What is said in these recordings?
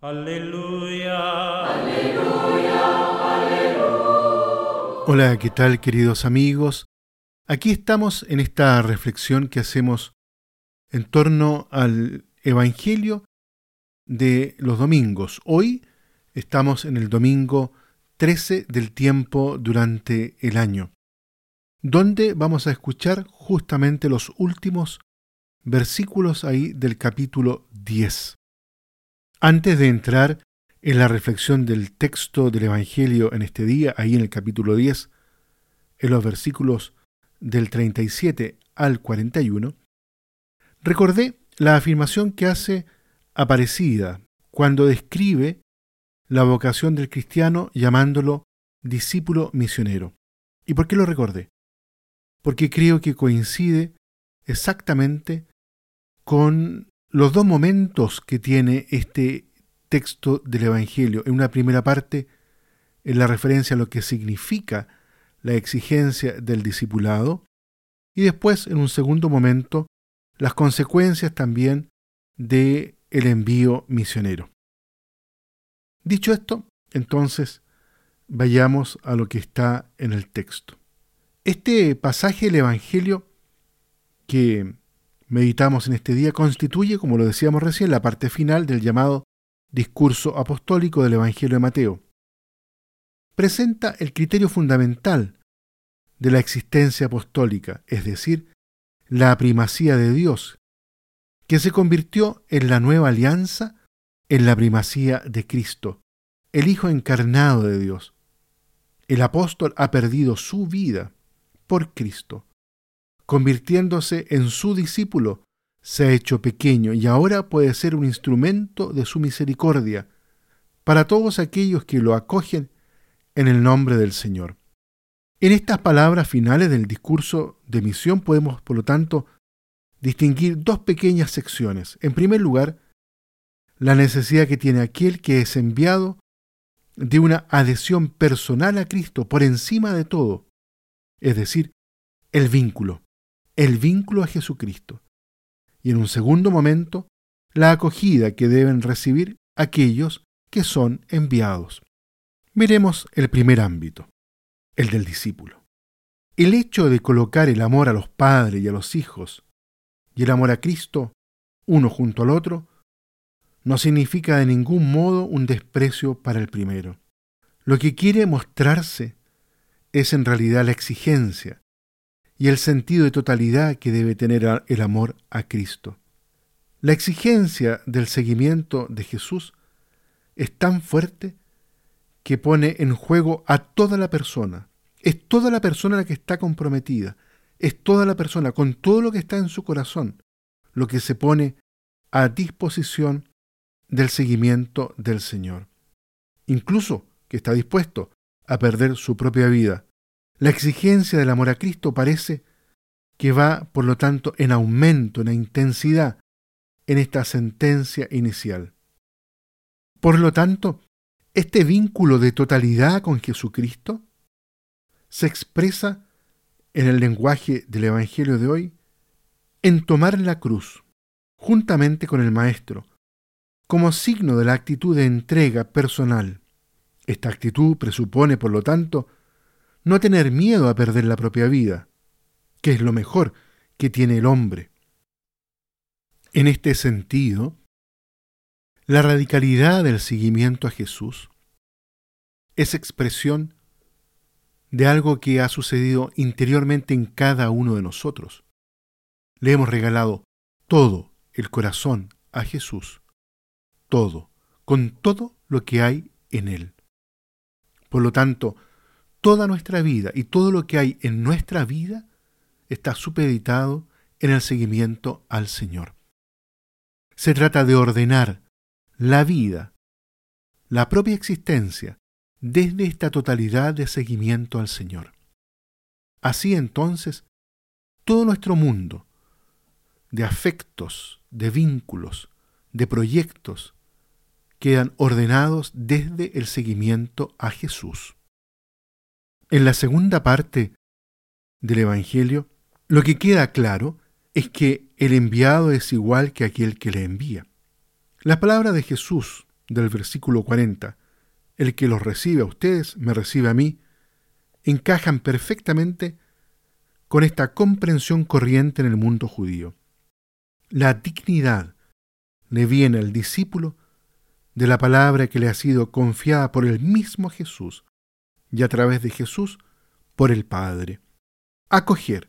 Aleluya. Hola, ¿qué tal queridos amigos? Aquí estamos en esta reflexión que hacemos en torno al Evangelio de los domingos. Hoy estamos en el domingo 13 del tiempo durante el año, donde vamos a escuchar justamente los últimos versículos ahí del capítulo 10. Antes de entrar en la reflexión del texto del Evangelio en este día, ahí en el capítulo 10, en los versículos del 37 al 41, recordé la afirmación que hace Aparecida cuando describe la vocación del cristiano llamándolo discípulo misionero. ¿Y por qué lo recordé? Porque creo que coincide exactamente con los dos momentos que tiene este texto del Evangelio. En una primera parte, en la referencia a lo que significa la exigencia del discipulado, y después, en un segundo momento, las consecuencias también de envío misionero. Dicho esto, entonces, vayamos a lo que está en el texto. Este pasaje del Evangelio que meditamos en este día constituye, como lo decíamos recién, la parte final del llamado discurso apostólico del Evangelio de Mateo. Presenta el criterio fundamental de la existencia apostólica, es decir, la primacía de Dios, que se convirtió en la nueva alianza en la primacía de Cristo, el Hijo encarnado de Dios. El apóstol ha perdido su vida por Cristo convirtiéndose en su discípulo, se ha hecho pequeño y ahora puede ser un instrumento de su misericordia para todos aquellos que lo acogen en el nombre del Señor. En estas palabras finales del discurso de misión podemos, por lo tanto, distinguir dos pequeñas secciones. En primer lugar, la necesidad que tiene aquel que es enviado de una adhesión personal a Cristo por encima de todo, es decir, el vínculo el vínculo a Jesucristo. Y en un segundo momento, la acogida que deben recibir aquellos que son enviados. Miremos el primer ámbito, el del discípulo. El hecho de colocar el amor a los padres y a los hijos y el amor a Cristo, uno junto al otro, no significa de ningún modo un desprecio para el primero. Lo que quiere mostrarse es en realidad la exigencia, y el sentido de totalidad que debe tener el amor a Cristo. La exigencia del seguimiento de Jesús es tan fuerte que pone en juego a toda la persona. Es toda la persona la que está comprometida. Es toda la persona con todo lo que está en su corazón lo que se pone a disposición del seguimiento del Señor. Incluso que está dispuesto a perder su propia vida la exigencia del amor a Cristo parece que va, por lo tanto, en aumento, en intensidad, en esta sentencia inicial. Por lo tanto, este vínculo de totalidad con Jesucristo se expresa en el lenguaje del Evangelio de hoy en tomar la cruz, juntamente con el Maestro, como signo de la actitud de entrega personal. Esta actitud presupone, por lo tanto, no tener miedo a perder la propia vida, que es lo mejor que tiene el hombre. En este sentido, la radicalidad del seguimiento a Jesús es expresión de algo que ha sucedido interiormente en cada uno de nosotros. Le hemos regalado todo el corazón a Jesús, todo, con todo lo que hay en él. Por lo tanto, toda nuestra vida y todo lo que hay en nuestra vida está supeditado en el seguimiento al Señor. Se trata de ordenar la vida, la propia existencia, desde esta totalidad de seguimiento al Señor. Así entonces, todo nuestro mundo de afectos, de vínculos, de proyectos, quedan ordenados desde el seguimiento a Jesús. En la segunda parte del Evangelio, lo que queda claro es que el enviado es igual que aquel que le envía. Las palabras de Jesús del versículo 40, el que los recibe a ustedes, me recibe a mí, encajan perfectamente con esta comprensión corriente en el mundo judío. La dignidad le viene al discípulo de la palabra que le ha sido confiada por el mismo Jesús y a través de Jesús por el Padre. Acoger,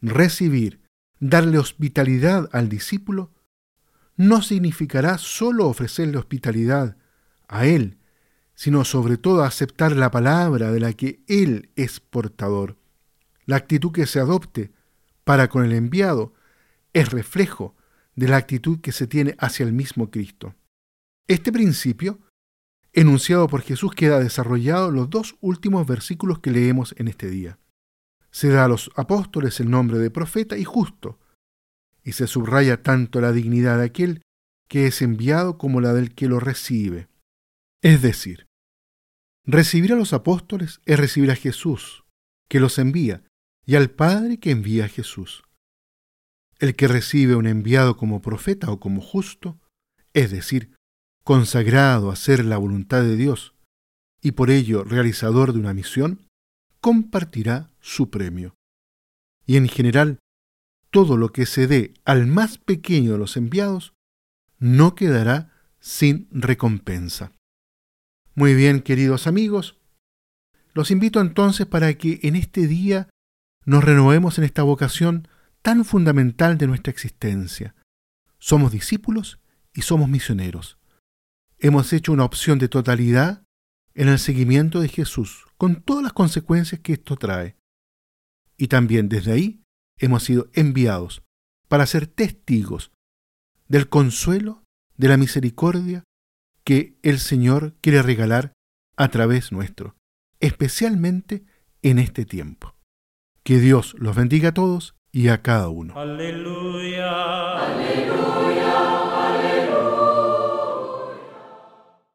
recibir, darle hospitalidad al discípulo no significará sólo ofrecerle hospitalidad a Él, sino sobre todo aceptar la palabra de la que Él es portador. La actitud que se adopte para con el enviado es reflejo de la actitud que se tiene hacia el mismo Cristo. Este principio, enunciado por Jesús, queda desarrollado los dos últimos versículos que leemos en este día. Se da a los apóstoles el nombre de profeta y justo, y se subraya tanto la dignidad de aquel que es enviado como la del que lo recibe. Es decir, recibir a los apóstoles es recibir a Jesús, que los envía, y al Padre que envía a Jesús. El que recibe un enviado como profeta o como justo, es decir, consagrado a hacer la voluntad de Dios, y por ello realizador de una misión, compartirá su premio. Y en general, todo lo que se dé al más pequeño de los enviados no quedará sin recompensa. Muy bien, queridos amigos, los invito entonces para que en este día nos renovemos en esta vocación tan fundamental de nuestra existencia. Somos discípulos y somos misioneros. Hemos hecho una opción de totalidad en el seguimiento de Jesús, con todas las consecuencias que esto trae. Y también desde ahí hemos sido enviados para ser testigos del consuelo, de la misericordia que el Señor quiere regalar a través nuestro, especialmente en este tiempo. Que Dios los bendiga a todos y a cada uno. Aleluya. Aleluya.